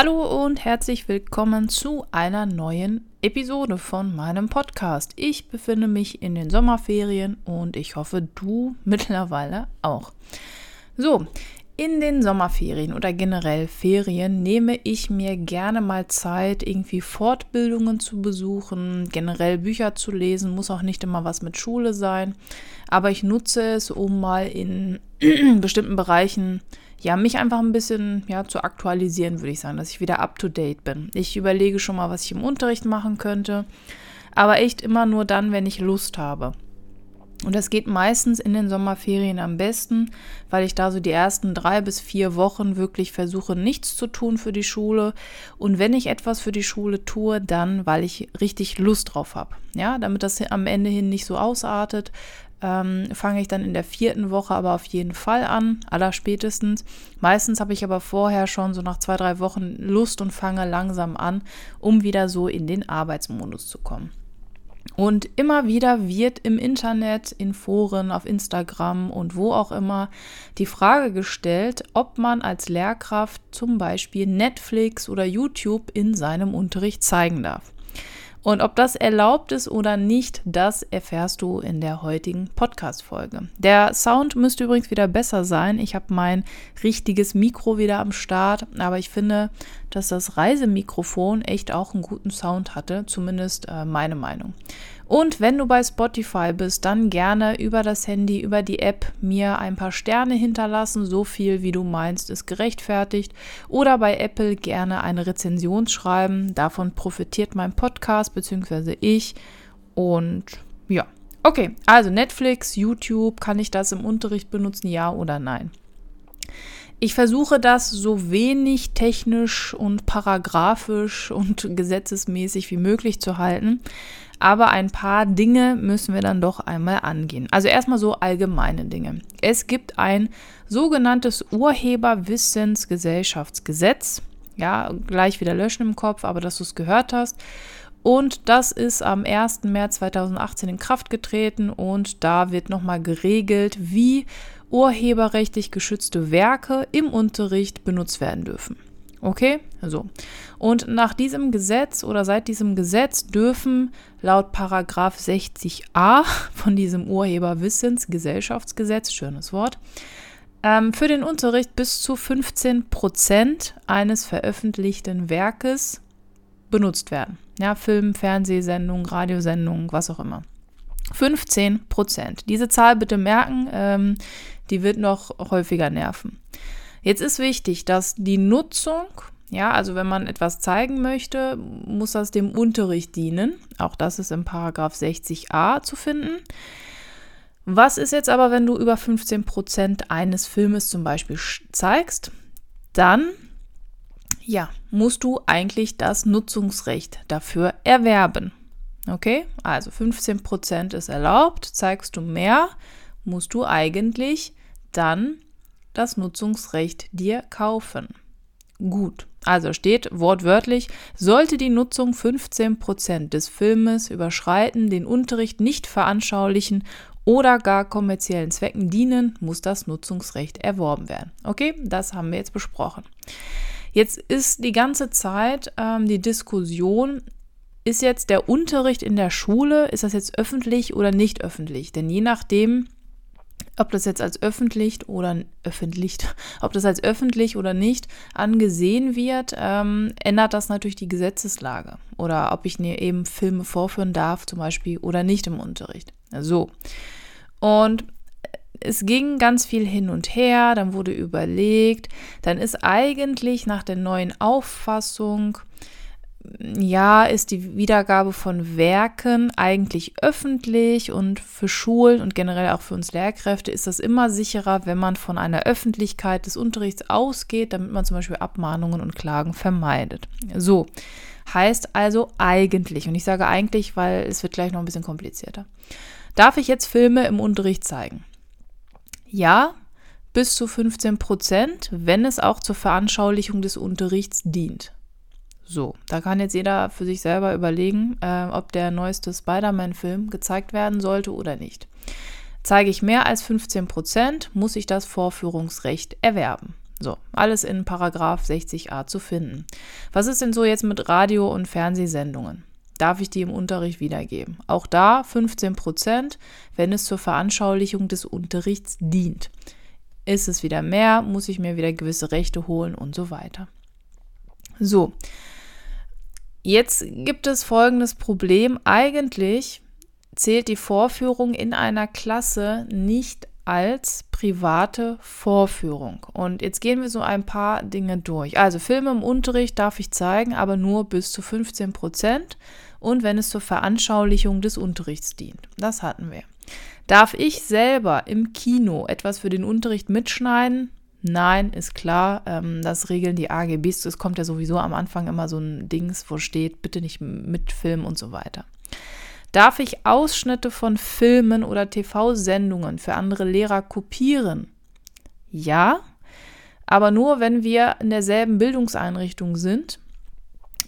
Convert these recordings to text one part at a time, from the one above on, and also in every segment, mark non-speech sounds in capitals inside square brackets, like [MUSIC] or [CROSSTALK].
Hallo und herzlich willkommen zu einer neuen Episode von meinem Podcast. Ich befinde mich in den Sommerferien und ich hoffe, du [LAUGHS] mittlerweile auch. So, in den Sommerferien oder generell Ferien nehme ich mir gerne mal Zeit, irgendwie Fortbildungen zu besuchen, generell Bücher zu lesen, muss auch nicht immer was mit Schule sein, aber ich nutze es, um mal in [CLEARS THROAT] bestimmten Bereichen ja, mich einfach ein bisschen ja, zu aktualisieren, würde ich sagen, dass ich wieder up to date bin. Ich überlege schon mal, was ich im Unterricht machen könnte, aber echt immer nur dann, wenn ich Lust habe. Und das geht meistens in den Sommerferien am besten, weil ich da so die ersten drei bis vier Wochen wirklich versuche, nichts zu tun für die Schule. Und wenn ich etwas für die Schule tue, dann, weil ich richtig Lust drauf habe. Ja, damit das am Ende hin nicht so ausartet, ähm, fange ich dann in der vierten Woche aber auf jeden Fall an, allerspätestens. Meistens habe ich aber vorher schon so nach zwei, drei Wochen Lust und fange langsam an, um wieder so in den Arbeitsmodus zu kommen. Und immer wieder wird im Internet, in Foren, auf Instagram und wo auch immer die Frage gestellt, ob man als Lehrkraft zum Beispiel Netflix oder YouTube in seinem Unterricht zeigen darf. Und ob das erlaubt ist oder nicht, das erfährst du in der heutigen Podcast-Folge. Der Sound müsste übrigens wieder besser sein. Ich habe mein richtiges Mikro wieder am Start, aber ich finde, dass das Reisemikrofon echt auch einen guten Sound hatte, zumindest äh, meine Meinung. Und wenn du bei Spotify bist, dann gerne über das Handy, über die App mir ein paar Sterne hinterlassen, so viel wie du meinst, ist gerechtfertigt. Oder bei Apple gerne eine Rezension schreiben. Davon profitiert mein Podcast bzw. ich. Und ja, okay, also Netflix, YouTube, kann ich das im Unterricht benutzen, ja oder nein? Ich versuche das so wenig technisch und paragraphisch und gesetzesmäßig wie möglich zu halten. Aber ein paar Dinge müssen wir dann doch einmal angehen. Also erstmal so allgemeine Dinge. Es gibt ein sogenanntes Urheberwissensgesellschaftsgesetz. Ja, gleich wieder löschen im Kopf, aber dass du es gehört hast. Und das ist am 1. März 2018 in Kraft getreten und da wird nochmal geregelt, wie urheberrechtlich geschützte Werke im Unterricht benutzt werden dürfen. Okay, so. Und nach diesem Gesetz oder seit diesem Gesetz dürfen laut Paragraph 60a von diesem Urheberwissensgesellschaftsgesetz, schönes Wort, ähm, für den Unterricht bis zu 15 Prozent eines veröffentlichten Werkes benutzt werden. Ja, Film, Fernsehsendung, Radiosendung, was auch immer. 15 Prozent. Diese Zahl bitte merken, ähm, die wird noch häufiger nerven. Jetzt ist wichtig, dass die Nutzung, ja, also wenn man etwas zeigen möchte, muss das dem Unterricht dienen. Auch das ist im Paragraph 60a zu finden. Was ist jetzt aber, wenn du über 15 Prozent eines Filmes zum Beispiel zeigst? Dann, ja, musst du eigentlich das Nutzungsrecht dafür erwerben. Okay, also 15 Prozent ist erlaubt. Zeigst du mehr, musst du eigentlich dann das Nutzungsrecht dir kaufen. Gut, also steht wortwörtlich, sollte die Nutzung 15% des Filmes überschreiten, den Unterricht nicht veranschaulichen oder gar kommerziellen Zwecken dienen, muss das Nutzungsrecht erworben werden. Okay, das haben wir jetzt besprochen. Jetzt ist die ganze Zeit ähm, die Diskussion, ist jetzt der Unterricht in der Schule, ist das jetzt öffentlich oder nicht öffentlich? Denn je nachdem, ob das jetzt als öffentlich oder öffentlich, [LAUGHS] ob das als öffentlich oder nicht angesehen wird, ähm, ändert das natürlich die Gesetzeslage. Oder ob ich mir eben Filme vorführen darf, zum Beispiel, oder nicht im Unterricht. So. Und es ging ganz viel hin und her, dann wurde überlegt, dann ist eigentlich nach der neuen Auffassung ja, ist die Wiedergabe von Werken eigentlich öffentlich und für Schulen und generell auch für uns Lehrkräfte ist das immer sicherer, wenn man von einer Öffentlichkeit des Unterrichts ausgeht, damit man zum Beispiel Abmahnungen und Klagen vermeidet. So, heißt also eigentlich, und ich sage eigentlich, weil es wird gleich noch ein bisschen komplizierter. Darf ich jetzt Filme im Unterricht zeigen? Ja, bis zu 15 Prozent, wenn es auch zur Veranschaulichung des Unterrichts dient. So, da kann jetzt jeder für sich selber überlegen, äh, ob der neueste Spider-Man-Film gezeigt werden sollte oder nicht. Zeige ich mehr als 15 Prozent, muss ich das Vorführungsrecht erwerben. So, alles in Paragraph 60a zu finden. Was ist denn so jetzt mit Radio- und Fernsehsendungen? Darf ich die im Unterricht wiedergeben? Auch da 15 Prozent, wenn es zur Veranschaulichung des Unterrichts dient. Ist es wieder mehr, muss ich mir wieder gewisse Rechte holen und so weiter. So, Jetzt gibt es folgendes Problem. Eigentlich zählt die Vorführung in einer Klasse nicht als private Vorführung. Und jetzt gehen wir so ein paar Dinge durch. Also Filme im Unterricht darf ich zeigen, aber nur bis zu 15 Prozent und wenn es zur Veranschaulichung des Unterrichts dient. Das hatten wir. Darf ich selber im Kino etwas für den Unterricht mitschneiden? Nein, ist klar, ähm, das regeln die AGBs. Es kommt ja sowieso am Anfang immer so ein Dings, wo steht, bitte nicht mitfilmen und so weiter. Darf ich Ausschnitte von Filmen oder TV-Sendungen für andere Lehrer kopieren? Ja, aber nur, wenn wir in derselben Bildungseinrichtung sind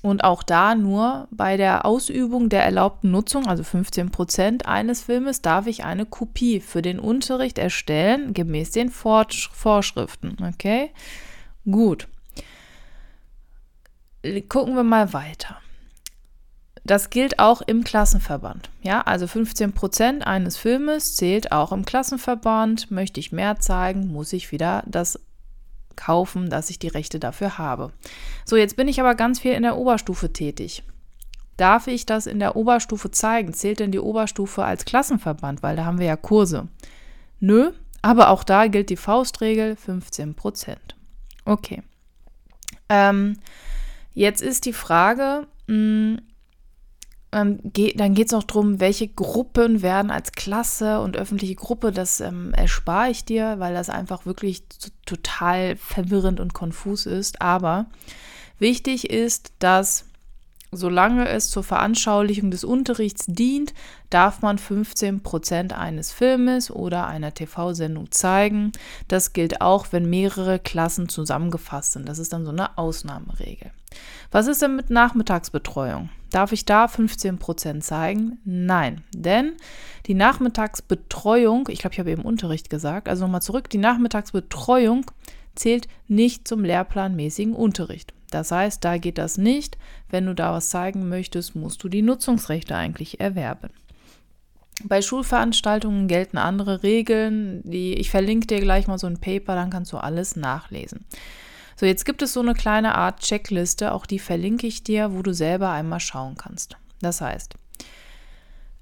und auch da nur bei der Ausübung der erlaubten Nutzung, also 15 Prozent eines Filmes, darf ich eine Kopie für den Unterricht erstellen, gemäß den Vorschriften. Okay? Gut. Gucken wir mal weiter. Das gilt auch im Klassenverband. Ja, also 15 Prozent eines Filmes zählt auch im Klassenverband. Möchte ich mehr zeigen, muss ich wieder das kaufen, dass ich die Rechte dafür habe. So, jetzt bin ich aber ganz viel in der Oberstufe tätig. Darf ich das in der Oberstufe zeigen? Zählt denn die Oberstufe als Klassenverband? Weil da haben wir ja Kurse. Nö, aber auch da gilt die Faustregel 15 Prozent. Okay. Ähm, jetzt ist die Frage, mh, hm, ähm, geht, dann geht es auch darum, welche Gruppen werden als Klasse und öffentliche Gruppe, das ähm, erspare ich dir, weil das einfach wirklich total verwirrend und konfus ist. Aber wichtig ist, dass Solange es zur Veranschaulichung des Unterrichts dient, darf man 15 Prozent eines Filmes oder einer TV-Sendung zeigen. Das gilt auch, wenn mehrere Klassen zusammengefasst sind. Das ist dann so eine Ausnahmeregel. Was ist denn mit Nachmittagsbetreuung? Darf ich da 15 Prozent zeigen? Nein, denn die Nachmittagsbetreuung, ich glaube, ich habe eben Unterricht gesagt, also nochmal zurück, die Nachmittagsbetreuung zählt nicht zum lehrplanmäßigen Unterricht. Das heißt, da geht das nicht. Wenn du da was zeigen möchtest, musst du die Nutzungsrechte eigentlich erwerben. Bei Schulveranstaltungen gelten andere Regeln. Die, ich verlinke dir gleich mal so ein Paper, dann kannst du alles nachlesen. So, jetzt gibt es so eine kleine Art Checkliste, auch die verlinke ich dir, wo du selber einmal schauen kannst. Das heißt,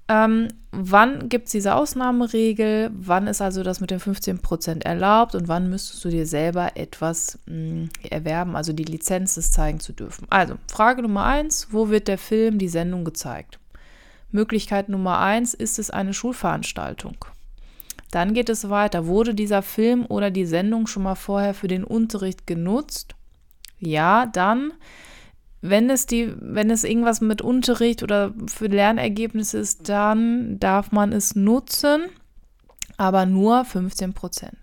ähm, wann gibt es diese Ausnahmeregel? Wann ist also das mit den 15% erlaubt? Und wann müsstest du dir selber etwas mh, mm, erwerben, also die Lizenz, das zeigen zu dürfen? Also, Frage Nummer eins: Wo wird der Film, die Sendung gezeigt? Möglichkeit Nummer eins: Ist es eine Schulveranstaltung? Dann geht es weiter. Wurde dieser Film oder die Sendung schon mal vorher für den Unterricht genutzt? Ja, dann wenn es die, wenn es irgendwas mit Unterricht oder für Lernergebnisse ist, dann darf man es nutzen, aber nur 15 Prozent.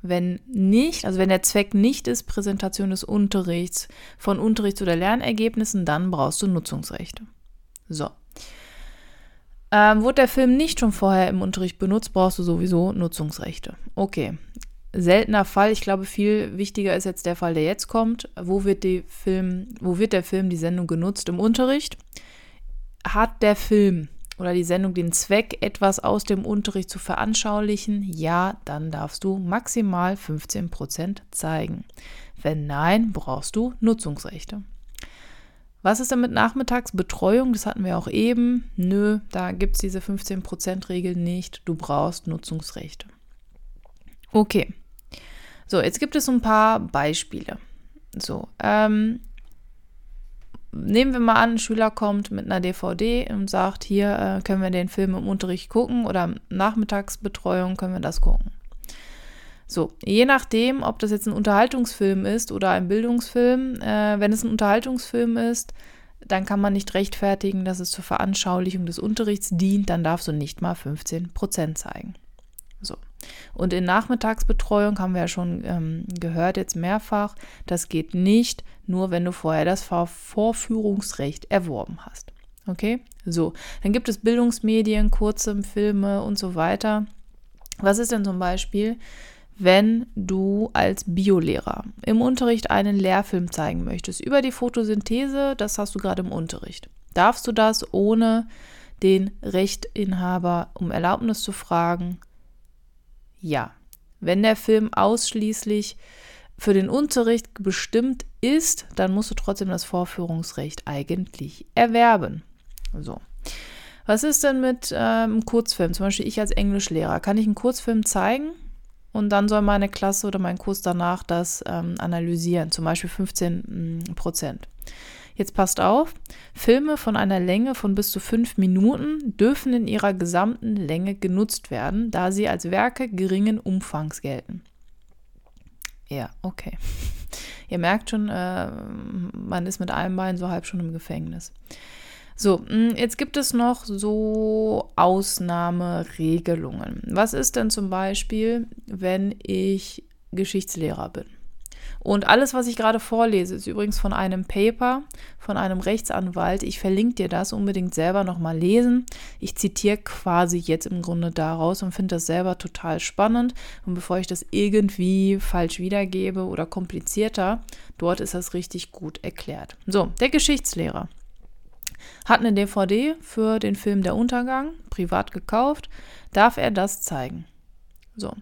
Wenn nicht, also wenn der Zweck nicht ist, Präsentation des Unterrichts von Unterrichts- oder Lernergebnissen, dann brauchst du Nutzungsrechte. So. Ähm, wurde der Film nicht schon vorher im Unterricht benutzt, brauchst du sowieso Nutzungsrechte. Okay, seltener Fall. Ich glaube, viel wichtiger ist jetzt der Fall, der jetzt kommt. Wo wird, die Film, wo wird der Film, die Sendung genutzt im Unterricht? Hat der Film oder die Sendung den Zweck, etwas aus dem Unterricht zu veranschaulichen? Ja, dann darfst du maximal 15% zeigen. Wenn nein, brauchst du Nutzungsrechte. Was ist denn mit Nachmittagsbetreuung? Das hatten wir auch eben. Nö, da gibt es diese 15%-Regel nicht. Du brauchst Nutzungsrechte. Okay. So, jetzt gibt es ein paar Beispiele. So, ähm, nehmen wir mal an, ein Schüler kommt mit einer DVD und sagt, hier äh, können wir den Film im Unterricht gucken oder Nachmittagsbetreuung können wir das gucken. So, je nachdem, ob das jetzt ein Unterhaltungsfilm ist oder ein Bildungsfilm, äh, wenn es ein Unterhaltungsfilm ist, dann kann man nicht rechtfertigen, dass es zur Veranschaulichung des Unterrichts dient, dann darfst du nicht mal 15 Prozent zeigen. Und in Nachmittagsbetreuung haben wir ja schon ähm, gehört, jetzt mehrfach, das geht nicht, nur wenn du vorher das Vorführungsrecht erworben hast. Okay? So, dann gibt es Bildungsmedien, kurze Filme und so weiter. Was ist denn zum Beispiel, wenn du als Biolehrer im Unterricht einen Lehrfilm zeigen möchtest über die Photosynthese, das hast du gerade im Unterricht. Darfst du das ohne den Rechtinhaber um Erlaubnis zu fragen? Ja. Wenn der Film ausschließlich für den Unterricht bestimmt ist, dann musst du trotzdem das Vorführungsrecht eigentlich erwerben. So. Was ist denn mit ähm, Kurzfilm? Zum Beispiel ich als Englischlehrer. Kann ich einen Kurzfilm zeigen? Und dann soll meine Klasse oder mein Kurs danach das ähm, analysieren, zum Beispiel 15 mm, Prozent. Jetzt passt auf, Filme von einer Länge von bis zu fünf Minuten dürfen in ihrer gesamten Länge genutzt werden, da sie als Werke geringen Umfangs gelten. Ja, okay. [LAUGHS] Ihr merkt schon, äh, man ist mit einem Bein so halb schon im Gefängnis. So, mm, jetzt gibt es noch so Ausnahmeregelungen. Was ist denn zum Beispiel, wenn ich Geschichtslehrer bin? Und alles, was ich gerade vorlese, ist übrigens von einem Paper von einem Rechtsanwalt. Ich verlinke dir das unbedingt selber nochmal lesen. Ich zitiere quasi jetzt im Grunde daraus und finde das selber total spannend. Und bevor ich das irgendwie falsch wiedergebe oder komplizierter, dort ist das richtig gut erklärt. So, der Geschichtslehrer hat eine DVD für den Film Der Untergang, privat gekauft, darf er das zeigen. So.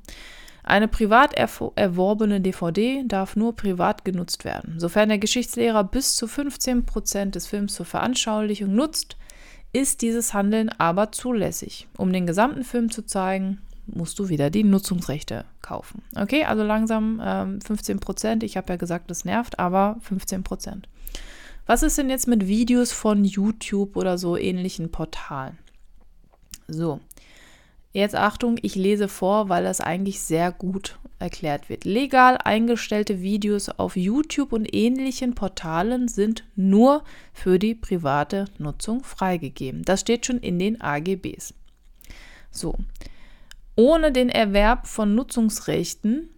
Eine privat erworbene DVD darf nur privat genutzt werden. Sofern der Geschichtslehrer bis zu 15 Prozent des Films zur Veranschaulichung nutzt, ist dieses Handeln aber zulässig. Um den gesamten Film zu zeigen, musst du wieder die Nutzungsrechte kaufen. Okay, also langsam ähm, 15 Prozent. Ich habe ja gesagt, das nervt, aber 15 Prozent. Was ist denn jetzt mit Videos von YouTube oder so ähnlichen Portalen? So, jetzt Achtung, ich lese vor, weil das eigentlich sehr gut erklärt wird. Legal eingestellte Videos auf YouTube und ähnlichen Portalen sind nur für die private Nutzung freigegeben. Das steht schon in den AGBs. So. Ohne den Erwerb von Nutzungsrechten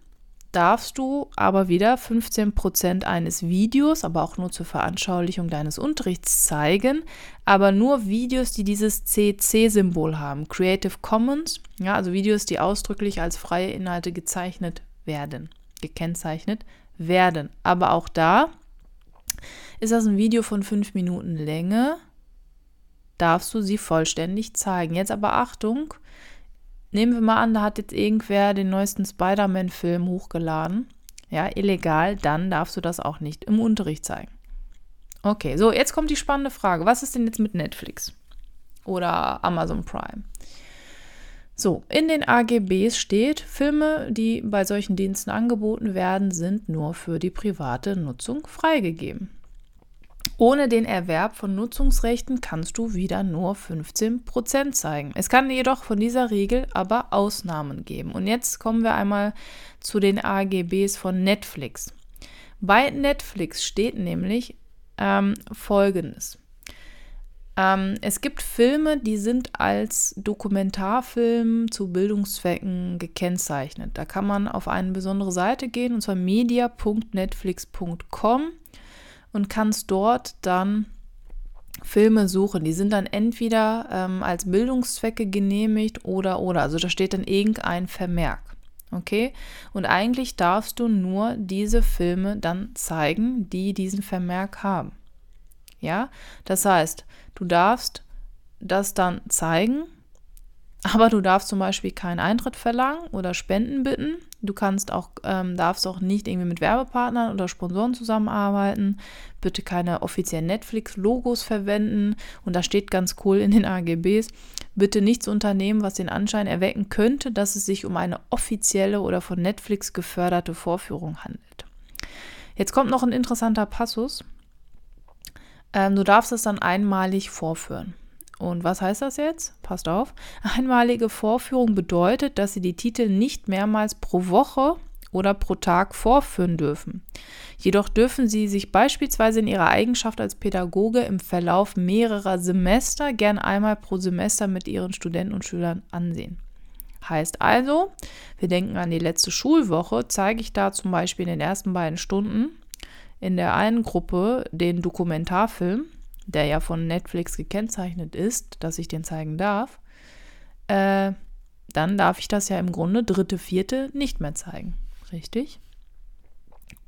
darfst du aber wieder 15% eines Videos, aber auch nur zur Veranschaulichung deines Unterrichts zeigen, aber nur Videos, die dieses CC-Symbol haben, Creative Commons, ja, also Videos, die ausdrücklich als freie Inhalte gezeichnet werden, gekennzeichnet werden. Aber auch da ist das ein Video von 5 Minuten Länge, darfst du sie vollständig zeigen. Jetzt aber Achtung, nehmen wir mal an, da hat jetzt irgendwer den neuesten Spider-Man-Film hochgeladen. Ja, illegal, dann darfst du das auch nicht im Unterricht zeigen. Okay, so, jetzt kommt die spannende Frage. Was ist denn jetzt mit Netflix oder Amazon Prime? So, in den AGBs steht, Filme, die bei solchen Diensten angeboten werden, sind nur für die private Nutzung freigegeben. Ohne den Erwerb von Nutzungsrechten kannst du wieder nur 15% zeigen. Es kann jedoch von dieser Regel aber Ausnahmen geben. Und jetzt kommen wir einmal zu den AGBs von Netflix. Bei Netflix steht nämlich ähm, Folgendes. Ähm, es gibt Filme, die sind als Dokumentarfilm zu Bildungszwecken gekennzeichnet. Da kann man auf eine besondere Seite gehen, und zwar media.netflix.com und kannst dort dann Filme suchen. Die sind dann entweder ähm, als Bildungszwecke genehmigt oder oder. Also da steht dann irgendein Vermerk. Okay? Und eigentlich darfst du nur diese Filme dann zeigen, die diesen Vermerk haben. Ja? Das heißt, du darfst das dann zeigen aber du darfst zum Beispiel keinen Eintritt verlangen oder Spenden bitten. Du kannst auch, ähm, darfst auch nicht irgendwie mit Werbepartnern oder Sponsoren zusammenarbeiten. Bitte keine offiziellen Netflix-Logos verwenden. Und da steht ganz cool in den AGBs, bitte nichts unternehmen, was den Anschein erwecken könnte, dass es sich um eine offizielle oder von Netflix geförderte Vorführung handelt. Jetzt kommt noch ein interessanter Passus. Ähm, du darfst es dann einmalig vorführen. Und was heißt das jetzt? Passt auf. Einmalige Vorführung bedeutet, dass sie die Titel nicht mehrmals pro Woche oder pro Tag vorführen dürfen. Jedoch dürfen sie sich beispielsweise in ihrer Eigenschaft als Pädagoge im Verlauf mehrerer Semester gern einmal pro Semester mit ihren Studenten und Schülern ansehen. Heißt also, wir denken an die letzte Schulwoche, zeige ich da zum Beispiel in den ersten beiden Stunden in der einen Gruppe den Dokumentarfilm, der ja von Netflix gekennzeichnet ist, dass ich den zeigen darf, äh, dann darf ich das ja im Grunde dritte, vierte nicht mehr zeigen. Richtig?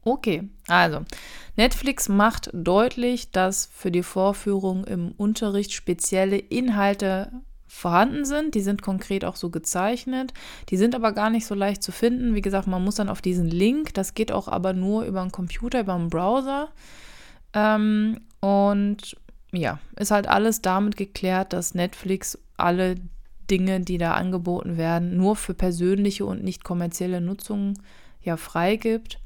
Okay, also Netflix macht deutlich, dass für die Vorführung im Unterricht spezielle Inhalte vorhanden sind. Die sind konkret auch so gezeichnet. Die sind aber gar nicht so leicht zu finden. Wie gesagt, man muss dann auf diesen Link. Das geht auch aber nur über einen Computer, über einen Browser. Ähm, und ja, ist halt alles damit geklärt, dass Netflix alle Dinge, die da angeboten werden, nur für persönliche und nicht kommerzielle Nutzung ja freigibt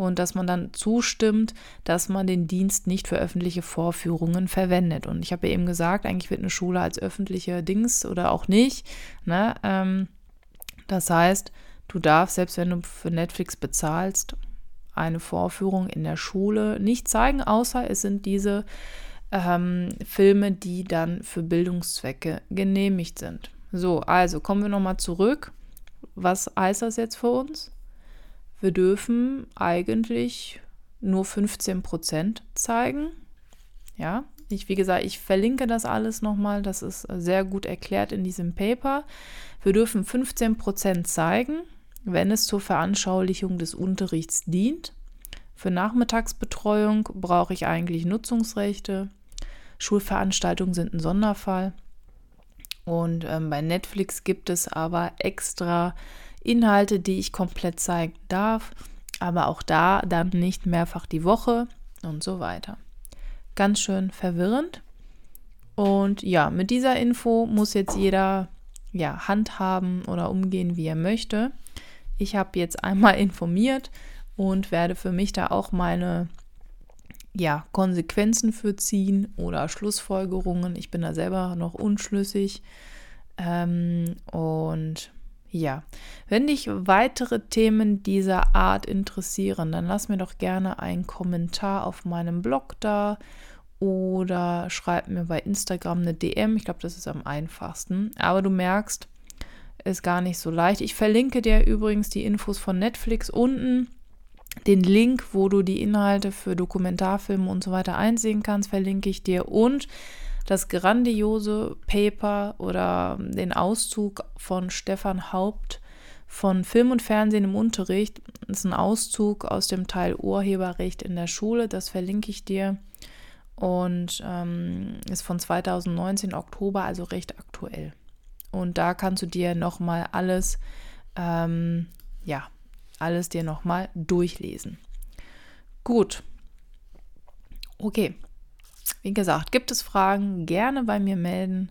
und dass man dann zustimmt, dass man den Dienst nicht für öffentliche Vorführungen verwendet. Und ich habe ja eben gesagt, eigentlich wird eine Schule als öffentliche Dings oder auch nicht. Ne? Ähm, das heißt, du darfst, selbst wenn du für Netflix bezahlst, eine Vorführung in der Schule nicht zeigen, außer es sind diese ähm, Filme, die dann für Bildungszwecke genehmigt sind. So, also kommen wir nochmal zurück. Was heißt das jetzt für uns? wir dürfen eigentlich nur 15 Prozent zeigen. Ja, ich, wie gesagt, ich verlinke das alles nochmal. Das ist sehr gut erklärt in diesem Paper. Wir dürfen 15 Prozent zeigen, wenn es zur Veranschaulichung des Unterrichts dient. Für Nachmittagsbetreuung brauche ich eigentlich Nutzungsrechte. Schulveranstaltungen sind ein Sonderfall. Und ähm, bei Netflix gibt es aber extra Inhalte, die ich komplett zeigen darf, aber auch da dann nicht mehrfach die Woche und so weiter. Ganz schön verwirrend. Und ja, mit dieser Info muss jetzt jeder ja, handhaben oder umgehen, wie er möchte. Ich habe jetzt einmal [LAUGHS] informiert und werde für mich da auch meine ja, Konsequenzen für ziehen oder Schlussfolgerungen. Ich bin da selber noch unschlüssig. Ähm, und ja, wenn dich weitere Themen dieser Art interessieren, dann lass mir doch gerne einen Kommentar auf meinem Blog da oder schreib mir bei Instagram eine DM. Ich glaube, das ist am einfachsten. Aber du merkst, ist gar nicht so leicht. Ich verlinke dir übrigens die Infos von Netflix unten. Den Link, wo du die Inhalte für Dokumentarfilme und so weiter einsehen kannst, verlinke ich dir. Und das grandiose Paper oder den Auszug von Stefan Haupt von Film und Fernsehen im Unterricht. Das ist ein Auszug aus dem Teil Urheberrecht in der Schule. Das verlinke ich dir. Und ähm, ist von 2019 Oktober, also recht aktuell. Und da kannst du dir nochmal alles, ähm, ja, alles dir nochmal durchlesen. Gut. Okay, wie gesagt, gibt es Fragen, gerne bei mir melden.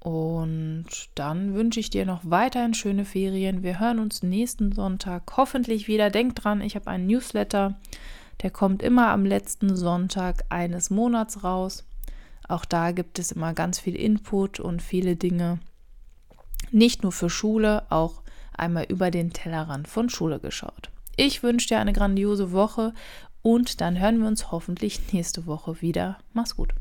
Und dann wünsche ich dir noch weiterhin schöne Ferien. Wir hören uns nächsten Sonntag hoffentlich wieder. Denk dran, ich habe einen Newsletter, der kommt immer am letzten Sonntag eines Monats raus. Auch da gibt es immer ganz viel Input und viele Dinge. Nicht nur für Schule, auch einmal über den Tellerrand von Schule geschaut. Ich wünsche dir eine grandiose Woche und dann hören wir uns hoffentlich nächste Woche wieder. Mach's gut.